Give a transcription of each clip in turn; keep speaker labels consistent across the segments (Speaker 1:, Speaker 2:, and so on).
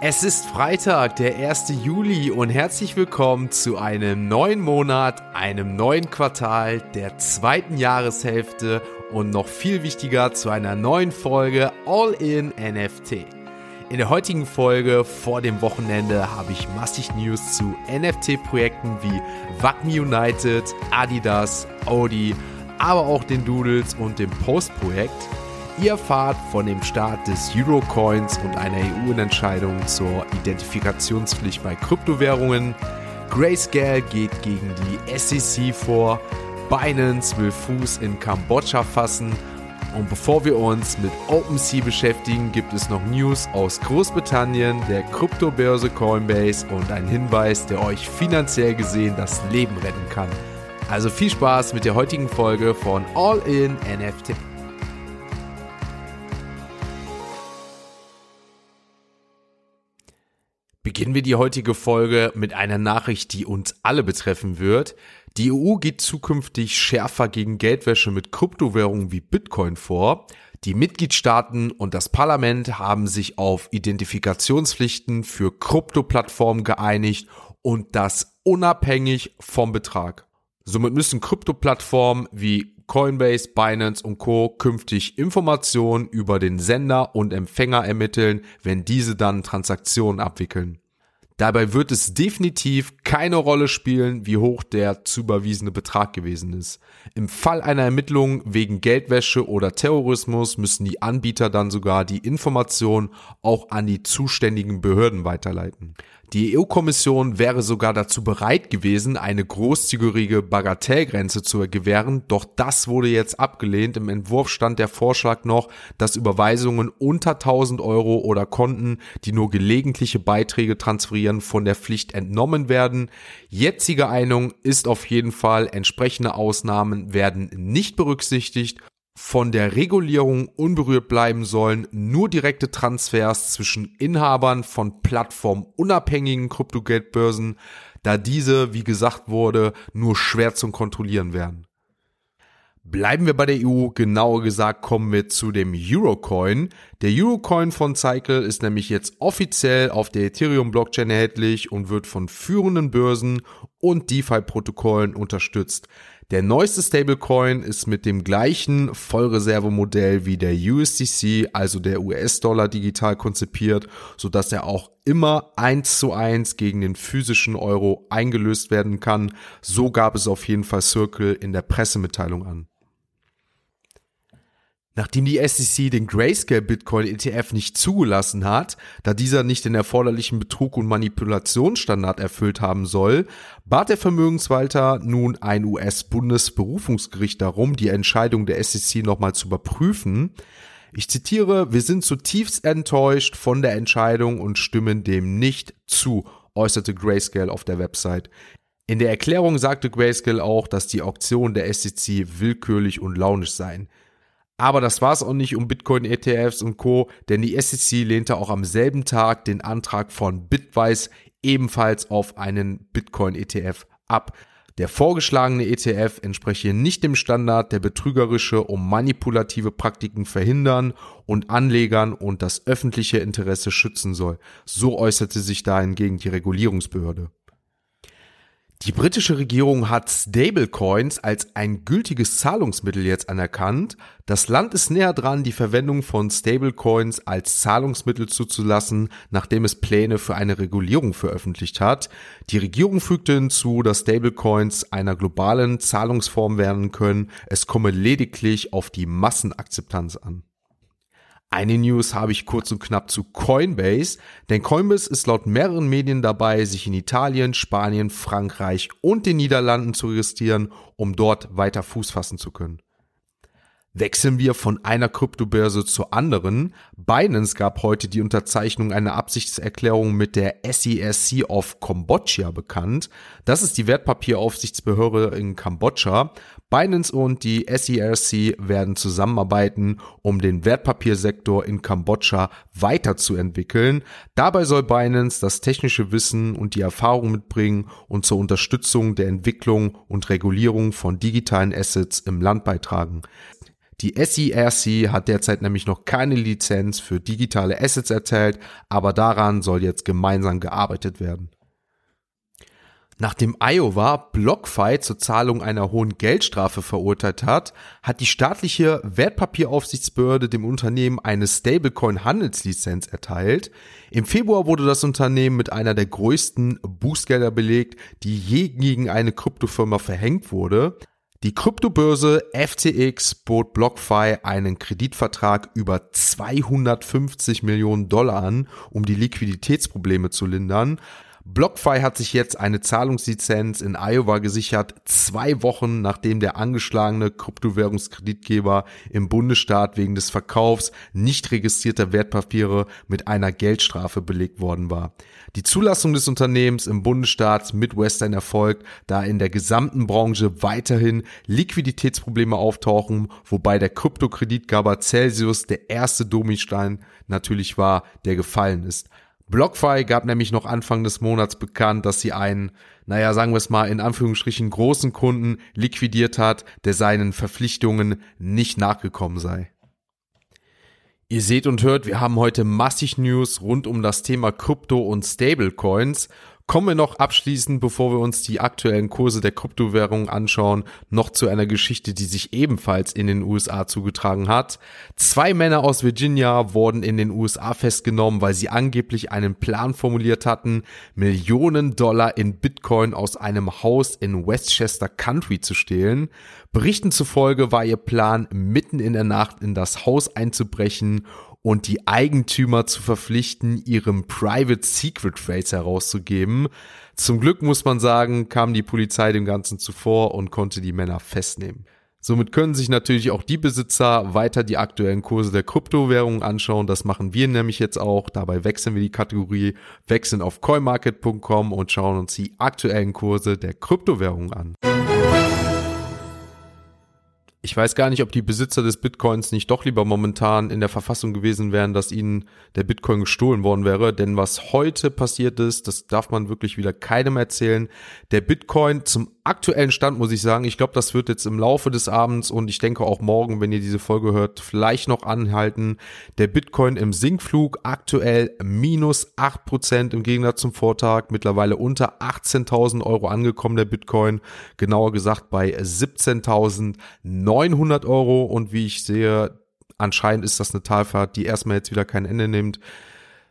Speaker 1: Es ist Freitag, der 1. Juli und herzlich willkommen zu einem neuen Monat, einem neuen Quartal, der zweiten Jahreshälfte und noch viel wichtiger zu einer neuen Folge All in NFT. In der heutigen Folge vor dem Wochenende habe ich massig News zu NFT-Projekten wie Wacom United, Adidas, Audi, aber auch den Doodles und dem Post-Projekt. Ihr erfahrt von dem Start des Eurocoins und einer EU-Entscheidung zur Identifikationspflicht bei Kryptowährungen. Grayscale geht gegen die SEC vor. Binance will Fuß in Kambodscha fassen. Und bevor wir uns mit OpenSea beschäftigen, gibt es noch News aus Großbritannien, der Kryptobörse Coinbase und ein Hinweis, der euch finanziell gesehen das Leben retten kann. Also viel Spaß mit der heutigen Folge von All in NFT. Beginnen wir die heutige Folge mit einer Nachricht, die uns alle betreffen wird. Die EU geht zukünftig schärfer gegen Geldwäsche mit Kryptowährungen wie Bitcoin vor. Die Mitgliedstaaten und das Parlament haben sich auf Identifikationspflichten für Kryptoplattformen geeinigt und das unabhängig vom Betrag. Somit müssen Kryptoplattformen wie Coinbase, Binance und Co. künftig Informationen über den Sender und Empfänger ermitteln, wenn diese dann Transaktionen abwickeln. Dabei wird es definitiv keine Rolle spielen, wie hoch der zu überwiesene Betrag gewesen ist. Im Fall einer Ermittlung wegen Geldwäsche oder Terrorismus müssen die Anbieter dann sogar die Information auch an die zuständigen Behörden weiterleiten. Die EU-Kommission wäre sogar dazu bereit gewesen, eine großzügige Bagatellgrenze zu gewähren, doch das wurde jetzt abgelehnt. Im Entwurf stand der Vorschlag noch, dass Überweisungen unter 1000 Euro oder Konten, die nur gelegentliche Beiträge transferieren, von der Pflicht entnommen werden. Jetzige Einung ist auf jeden Fall, entsprechende Ausnahmen werden nicht berücksichtigt von der Regulierung unberührt bleiben sollen nur direkte Transfers zwischen Inhabern von plattformunabhängigen Kryptogeldbörsen, da diese, wie gesagt wurde, nur schwer zum Kontrollieren werden. Bleiben wir bei der EU, genauer gesagt kommen wir zu dem Eurocoin. Der Eurocoin von Cycle ist nämlich jetzt offiziell auf der Ethereum Blockchain erhältlich und wird von führenden Börsen und DeFi-Protokollen unterstützt. Der neueste Stablecoin ist mit dem gleichen Vollreservemodell wie der USDC, also der US-Dollar digital konzipiert, so dass er auch immer eins zu eins gegen den physischen Euro eingelöst werden kann. So gab es auf jeden Fall Circle in der Pressemitteilung an. Nachdem die SEC den Grayscale Bitcoin ETF nicht zugelassen hat, da dieser nicht den erforderlichen Betrug und Manipulationsstandard erfüllt haben soll, bat der Vermögenswalter nun ein US-Bundesberufungsgericht darum, die Entscheidung der SEC nochmal zu überprüfen. Ich zitiere, wir sind zutiefst enttäuscht von der Entscheidung und stimmen dem nicht zu, äußerte Grayscale auf der Website. In der Erklärung sagte Grayscale auch, dass die Auktion der SEC willkürlich und launisch seien. Aber das war es auch nicht um Bitcoin-ETFs und Co., denn die SEC lehnte auch am selben Tag den Antrag von Bitwise ebenfalls auf einen Bitcoin-ETF ab. Der vorgeschlagene ETF entspreche nicht dem Standard, der betrügerische und manipulative Praktiken verhindern und Anlegern und das öffentliche Interesse schützen soll. So äußerte sich da hingegen die Regulierungsbehörde. Die britische Regierung hat Stablecoins als ein gültiges Zahlungsmittel jetzt anerkannt. Das Land ist näher dran, die Verwendung von Stablecoins als Zahlungsmittel zuzulassen, nachdem es Pläne für eine Regulierung veröffentlicht hat. Die Regierung fügte hinzu, dass Stablecoins einer globalen Zahlungsform werden können. Es komme lediglich auf die Massenakzeptanz an. Eine News habe ich kurz und knapp zu Coinbase, denn Coinbase ist laut mehreren Medien dabei, sich in Italien, Spanien, Frankreich und den Niederlanden zu registrieren, um dort weiter Fuß fassen zu können. Wechseln wir von einer Kryptobörse zur anderen. Binance gab heute die Unterzeichnung einer Absichtserklärung mit der SERC of Kambodscha bekannt. Das ist die Wertpapieraufsichtsbehörde in Kambodscha. Binance und die SERC werden zusammenarbeiten, um den Wertpapiersektor in Kambodscha weiterzuentwickeln. Dabei soll Binance das technische Wissen und die Erfahrung mitbringen und zur Unterstützung der Entwicklung und Regulierung von digitalen Assets im Land beitragen. Die SERC hat derzeit nämlich noch keine Lizenz für digitale Assets erteilt, aber daran soll jetzt gemeinsam gearbeitet werden. Nachdem Iowa BlockFi zur Zahlung einer hohen Geldstrafe verurteilt hat, hat die staatliche Wertpapieraufsichtsbehörde dem Unternehmen eine Stablecoin-Handelslizenz erteilt. Im Februar wurde das Unternehmen mit einer der größten Bußgelder belegt, die je gegen eine Kryptofirma verhängt wurde. Die Kryptobörse FTX bot BlockFi einen Kreditvertrag über 250 Millionen Dollar an, um die Liquiditätsprobleme zu lindern. BlockFi hat sich jetzt eine Zahlungslizenz in Iowa gesichert, zwei Wochen nachdem der angeschlagene Kryptowährungskreditgeber im Bundesstaat wegen des Verkaufs nicht registrierter Wertpapiere mit einer Geldstrafe belegt worden war. Die Zulassung des Unternehmens im Bundesstaat Midwestern erfolgt, da in der gesamten Branche weiterhin Liquiditätsprobleme auftauchen, wobei der Kryptokreditgeber Celsius der erste Dominostein natürlich war, der gefallen ist. BlockFi gab nämlich noch Anfang des Monats bekannt, dass sie einen, naja, sagen wir es mal, in Anführungsstrichen großen Kunden liquidiert hat, der seinen Verpflichtungen nicht nachgekommen sei. Ihr seht und hört, wir haben heute massig News rund um das Thema Krypto und Stablecoins Kommen wir noch abschließend, bevor wir uns die aktuellen Kurse der Kryptowährungen anschauen, noch zu einer Geschichte, die sich ebenfalls in den USA zugetragen hat. Zwei Männer aus Virginia wurden in den USA festgenommen, weil sie angeblich einen Plan formuliert hatten, Millionen Dollar in Bitcoin aus einem Haus in Westchester Country zu stehlen. Berichten zufolge war ihr Plan, mitten in der Nacht in das Haus einzubrechen und die Eigentümer zu verpflichten, ihrem Private Secret Trace herauszugeben. Zum Glück muss man sagen, kam die Polizei dem Ganzen zuvor und konnte die Männer festnehmen. Somit können sich natürlich auch die Besitzer weiter die aktuellen Kurse der Kryptowährungen anschauen. Das machen wir nämlich jetzt auch. Dabei wechseln wir die Kategorie, wechseln auf coinmarket.com und schauen uns die aktuellen Kurse der Kryptowährungen an. Ich weiß gar nicht, ob die Besitzer des Bitcoins nicht doch lieber momentan in der Verfassung gewesen wären, dass ihnen der Bitcoin gestohlen worden wäre. Denn was heute passiert ist, das darf man wirklich wieder keinem erzählen. Der Bitcoin zum aktuellen Stand muss ich sagen, ich glaube, das wird jetzt im Laufe des Abends und ich denke auch morgen, wenn ihr diese Folge hört, vielleicht noch anhalten. Der Bitcoin im Sinkflug aktuell minus acht Prozent im Gegensatz zum Vortag, mittlerweile unter 18.000 Euro angekommen, der Bitcoin, genauer gesagt bei 17.900 Euro und wie ich sehe, anscheinend ist das eine Talfahrt, die erstmal jetzt wieder kein Ende nimmt.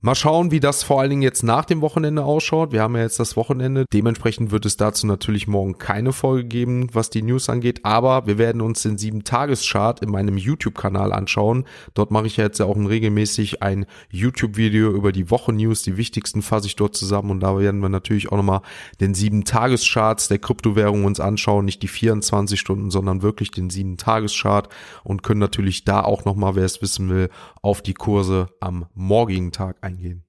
Speaker 1: Mal schauen, wie das vor allen Dingen jetzt nach dem Wochenende ausschaut. Wir haben ja jetzt das Wochenende. Dementsprechend wird es dazu natürlich morgen keine Folge geben, was die News angeht. Aber wir werden uns den 7-Tages-Chart in meinem YouTube-Kanal anschauen. Dort mache ich ja jetzt ja auch regelmäßig ein YouTube-Video über die Wochen-News. Die wichtigsten fasse ich dort zusammen. Und da werden wir natürlich auch nochmal den 7-Tages-Charts der Kryptowährung uns anschauen. Nicht die 24 Stunden, sondern wirklich den 7-Tages-Chart. Und können natürlich da auch nochmal, wer es wissen will, auf die Kurse am morgigen Tag eingehen.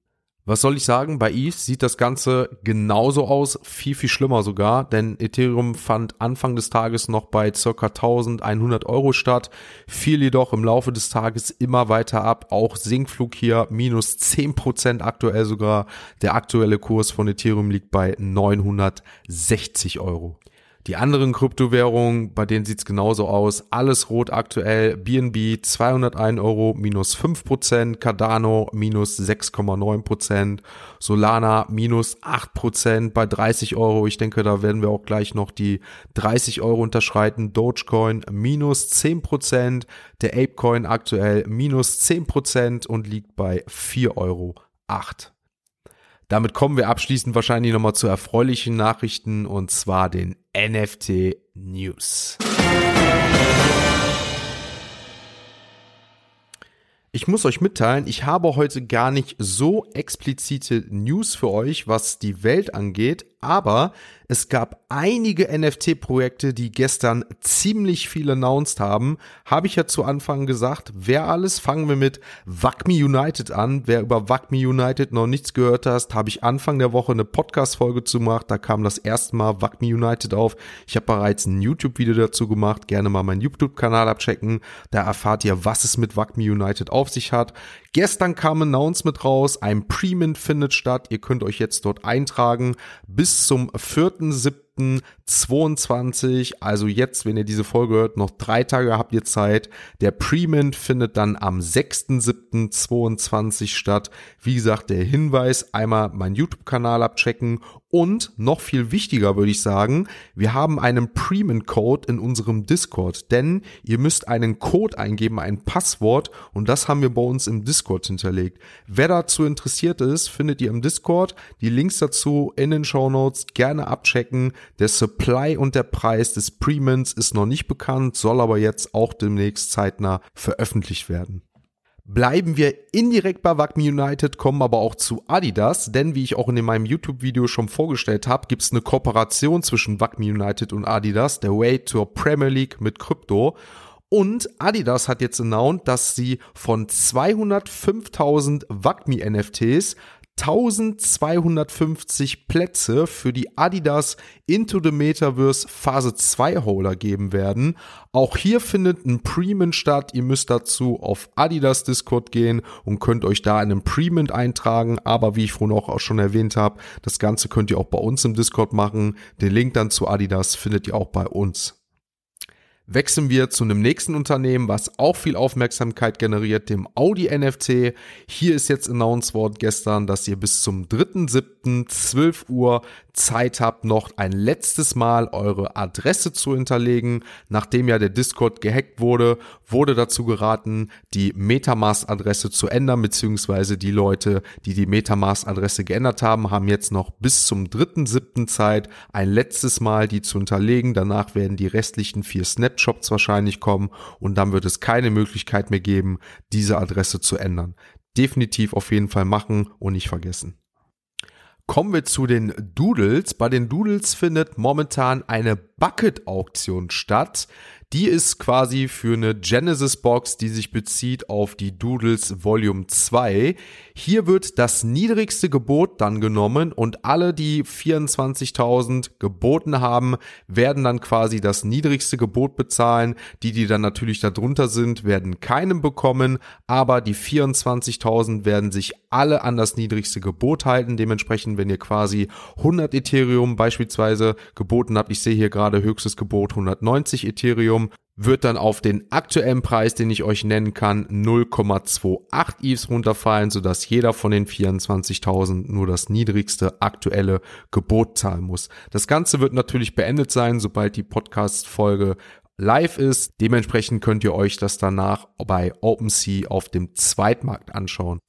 Speaker 1: Was soll ich sagen? Bei ETH sieht das Ganze genauso aus, viel, viel schlimmer sogar, denn Ethereum fand Anfang des Tages noch bei circa 1100 Euro statt, fiel jedoch im Laufe des Tages immer weiter ab, auch Sinkflug hier minus 10% aktuell sogar, der aktuelle Kurs von Ethereum liegt bei 960 Euro. Die anderen Kryptowährungen, bei denen sieht's genauso aus. Alles rot aktuell. BNB 201 Euro minus 5%, Cardano minus 6,9%, Solana minus 8% bei 30 Euro. Ich denke, da werden wir auch gleich noch die 30 Euro unterschreiten. Dogecoin minus 10%, der Apecoin aktuell minus 10% und liegt bei 4,08 Euro. Damit kommen wir abschließend wahrscheinlich nochmal zu erfreulichen Nachrichten und zwar den NFT News. Ich muss euch mitteilen, ich habe heute gar nicht so explizite News für euch, was die Welt angeht, aber es gab einige NFT-Projekte, die gestern ziemlich viel announced haben. Habe ich ja zu Anfang gesagt, wer alles? Fangen wir mit WACME United an. Wer über WACME United noch nichts gehört hast, habe ich Anfang der Woche eine Podcast-Folge zu gemacht. Da kam das erste Mal WACME United auf. Ich habe bereits ein YouTube-Video dazu gemacht. Gerne mal meinen YouTube-Kanal abchecken. Da erfahrt ihr, was es mit WACME United auf sich hat. Gestern kam ein Announcement raus. Ein Pre-Mint findet statt. Ihr könnt euch jetzt dort eintragen. Bis zum 4.7 3.7.22, also jetzt, wenn ihr diese Folge hört, noch drei Tage habt ihr Zeit. Der Pre-Mint findet dann am 6.7.22 statt. Wie gesagt, der Hinweis, einmal meinen YouTube-Kanal abchecken und noch viel wichtiger würde ich sagen, wir haben einen Premium-Code in unserem Discord, denn ihr müsst einen Code eingeben, ein Passwort und das haben wir bei uns im Discord hinterlegt. Wer dazu interessiert ist, findet ihr im Discord. Die Links dazu in den Show Notes gerne abchecken. Der Supply und der Preis des Premiums ist noch nicht bekannt, soll aber jetzt auch demnächst zeitnah veröffentlicht werden. Bleiben wir indirekt bei Wagmi United, kommen aber auch zu Adidas, denn wie ich auch in meinem YouTube-Video schon vorgestellt habe, gibt es eine Kooperation zwischen Wagmi United und Adidas, der Way to Premier League mit Krypto. Und Adidas hat jetzt announced, dass sie von 205.000 Wagmi NFTs 1250 Plätze für die Adidas Into the Metaverse Phase 2 Holder geben werden. Auch hier findet ein Premium statt. Ihr müsst dazu auf Adidas Discord gehen und könnt euch da in einem Premium eintragen. Aber wie ich vorhin auch schon erwähnt habe, das Ganze könnt ihr auch bei uns im Discord machen. Den Link dann zu Adidas findet ihr auch bei uns. Wechseln wir zu einem nächsten Unternehmen, was auch viel Aufmerksamkeit generiert, dem Audi NFC. Hier ist jetzt announced worden gestern, dass ihr bis zum 3.7.12 Uhr Zeit habt, noch ein letztes Mal eure Adresse zu hinterlegen. Nachdem ja der Discord gehackt wurde, wurde dazu geraten, die Metamask-Adresse zu ändern, beziehungsweise die Leute, die die Metamask-Adresse geändert haben, haben jetzt noch bis zum 3.7. Zeit, ein letztes Mal die zu hinterlegen. Danach werden die restlichen vier Snapshots wahrscheinlich kommen und dann wird es keine Möglichkeit mehr geben, diese Adresse zu ändern. Definitiv auf jeden Fall machen und nicht vergessen. Kommen wir zu den Doodles. Bei den Doodles findet momentan eine Bucket-Auktion statt. Die ist quasi für eine Genesis Box, die sich bezieht auf die Doodles Volume 2. Hier wird das niedrigste Gebot dann genommen und alle, die 24.000 geboten haben, werden dann quasi das niedrigste Gebot bezahlen. Die, die dann natürlich darunter sind, werden keinem bekommen, aber die 24.000 werden sich alle an das niedrigste Gebot halten. Dementsprechend, wenn ihr quasi 100 Ethereum beispielsweise geboten habt, ich sehe hier gerade höchstes Gebot 190 Ethereum, wird dann auf den aktuellen Preis, den ich euch nennen kann, 0,28 ETHs runterfallen, sodass jeder von den 24.000 nur das niedrigste aktuelle Gebot zahlen muss. Das Ganze wird natürlich beendet sein, sobald die Podcast-Folge live ist. Dementsprechend könnt ihr euch das danach bei OpenSea auf dem Zweitmarkt anschauen.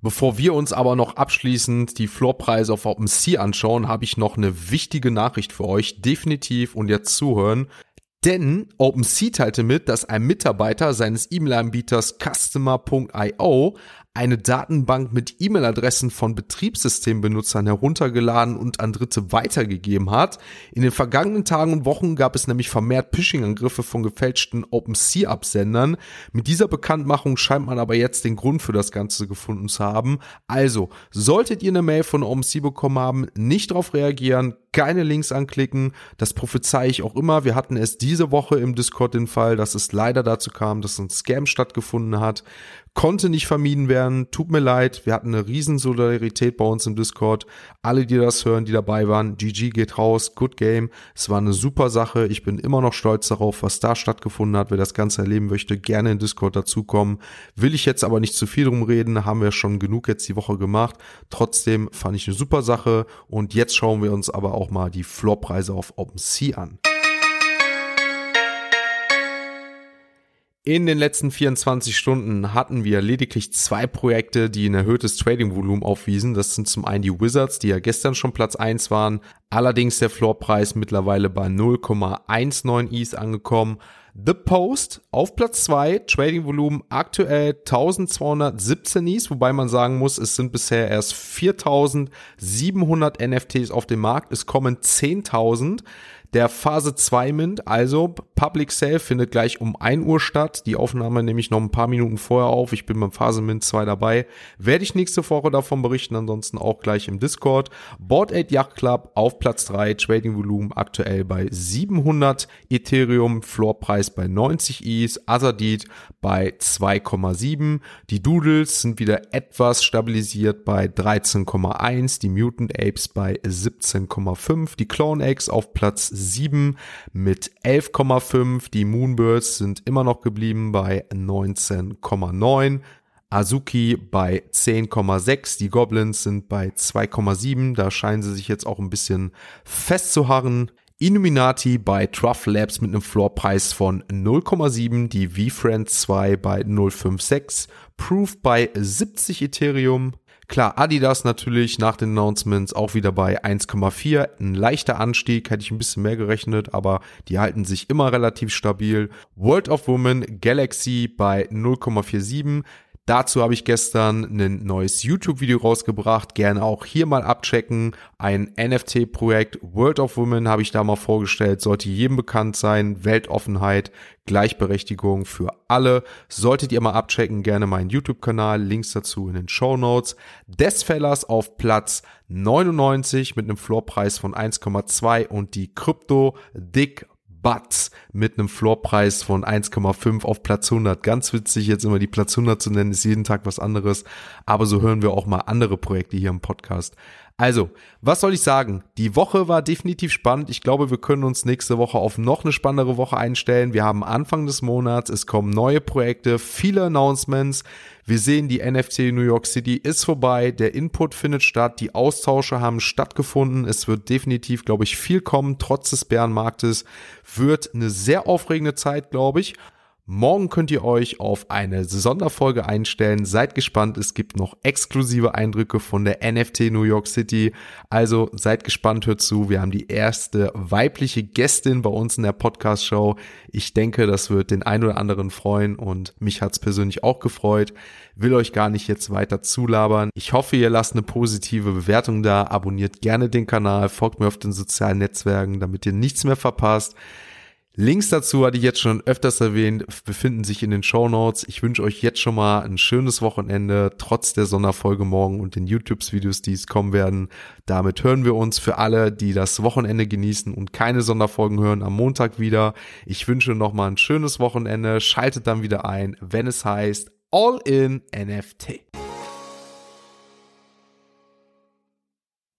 Speaker 1: Bevor wir uns aber noch abschließend die Floorpreise auf OpenSea anschauen, habe ich noch eine wichtige Nachricht für euch. Definitiv und jetzt zuhören. Denn OpenSea teilte mit, dass ein Mitarbeiter seines E-Mail-Anbieters Customer.io eine Datenbank mit E-Mail-Adressen von Betriebssystembenutzern heruntergeladen und an Dritte weitergegeben hat. In den vergangenen Tagen und Wochen gab es nämlich vermehrt Phishing-Angriffe von gefälschten OpenSea-Absendern. Mit dieser Bekanntmachung scheint man aber jetzt den Grund für das Ganze gefunden zu haben. Also, solltet ihr eine Mail von OpenSea bekommen haben, nicht darauf reagieren, keine Links anklicken. Das prophezei ich auch immer. Wir hatten es diese Woche im Discord den Fall, dass es leider dazu kam, dass ein Scam stattgefunden hat konnte nicht vermieden werden. Tut mir leid. Wir hatten eine riesen Solidarität bei uns im Discord. Alle, die das hören, die dabei waren, GG geht raus. Good Game. Es war eine super Sache. Ich bin immer noch stolz darauf, was da stattgefunden hat. Wer das Ganze erleben möchte, gerne in Discord dazukommen. Will ich jetzt aber nicht zu viel drum reden. Haben wir schon genug jetzt die Woche gemacht. Trotzdem fand ich eine super Sache. Und jetzt schauen wir uns aber auch mal die Floorpreise auf OpenSea an. In den letzten 24 Stunden hatten wir lediglich zwei Projekte, die ein erhöhtes Trading-Volumen aufwiesen. Das sind zum einen die Wizards, die ja gestern schon Platz 1 waren. Allerdings der Floorpreis mittlerweile bei 0,19 ETH angekommen. The Post auf Platz 2, Trading-Volumen aktuell 1217 ETH, wobei man sagen muss, es sind bisher erst 4700 NFTs auf dem Markt. Es kommen 10.000. Der Phase 2 Mint, also Public Sale, findet gleich um 1 Uhr statt. Die Aufnahme nehme ich noch ein paar Minuten vorher auf. Ich bin beim Phase Mint 2 dabei. Werde ich nächste Woche davon berichten, ansonsten auch gleich im Discord. Board 8 Yacht Club auf Platz 3, Trading Volumen aktuell bei 700 Ethereum, Floorpreis bei 90 ETH, Azadid bei 2,7. Die Doodles sind wieder etwas stabilisiert bei 13,1, die Mutant Apes bei 17,5, die Clone Eggs auf Platz 7 mit 11,5. Die Moonbirds sind immer noch geblieben bei 19,9. Azuki bei 10,6. Die Goblins sind bei 2,7. Da scheinen sie sich jetzt auch ein bisschen festzuharren. Illuminati bei Truff Labs mit einem Floorpreis von 0,7, die V-Friends 2 bei 0,56, Proof bei 70 Ethereum, Klar, Adidas natürlich nach den Announcements auch wieder bei 1,4. Ein leichter Anstieg, hätte ich ein bisschen mehr gerechnet, aber die halten sich immer relativ stabil. World of Women Galaxy bei 0,47. Dazu habe ich gestern ein neues YouTube-Video rausgebracht. Gerne auch hier mal abchecken. Ein NFT-Projekt World of Women habe ich da mal vorgestellt. Sollte jedem bekannt sein. Weltoffenheit, Gleichberechtigung für alle. Solltet ihr mal abchecken. Gerne meinen YouTube-Kanal. Links dazu in den Show Notes. Desfellers auf Platz 99 mit einem Floorpreis von 1,2 und die Krypto Dick Butts mit einem Floorpreis von 1,5 auf Platz 100. Ganz witzig, jetzt immer die Platz 100 zu nennen, ist jeden Tag was anderes. Aber so hören wir auch mal andere Projekte hier im Podcast. Also, was soll ich sagen? Die Woche war definitiv spannend. Ich glaube, wir können uns nächste Woche auf noch eine spannendere Woche einstellen. Wir haben Anfang des Monats, es kommen neue Projekte, viele Announcements. Wir sehen, die NFT New York City ist vorbei, der Input findet statt, die Austausche haben stattgefunden. Es wird definitiv, glaube ich, viel kommen, trotz des Bärenmarktes. Wird eine sehr aufregende Zeit, glaube ich. Morgen könnt ihr euch auf eine Sonderfolge einstellen. Seid gespannt, es gibt noch exklusive Eindrücke von der NFT New York City. Also seid gespannt, hört zu. Wir haben die erste weibliche Gästin bei uns in der Podcast-Show. Ich denke, das wird den ein oder anderen freuen und mich hat's persönlich auch gefreut. Will euch gar nicht jetzt weiter zulabern. Ich hoffe, ihr lasst eine positive Bewertung da. Abonniert gerne den Kanal, folgt mir auf den sozialen Netzwerken, damit ihr nichts mehr verpasst. Links dazu hatte ich jetzt schon öfters erwähnt, befinden sich in den Show Notes. Ich wünsche euch jetzt schon mal ein schönes Wochenende, trotz der Sonderfolge morgen und den YouTube-Videos, die es kommen werden. Damit hören wir uns für alle, die das Wochenende genießen und keine Sonderfolgen hören, am Montag wieder. Ich wünsche noch mal ein schönes Wochenende. Schaltet dann wieder ein, wenn es heißt All in NFT.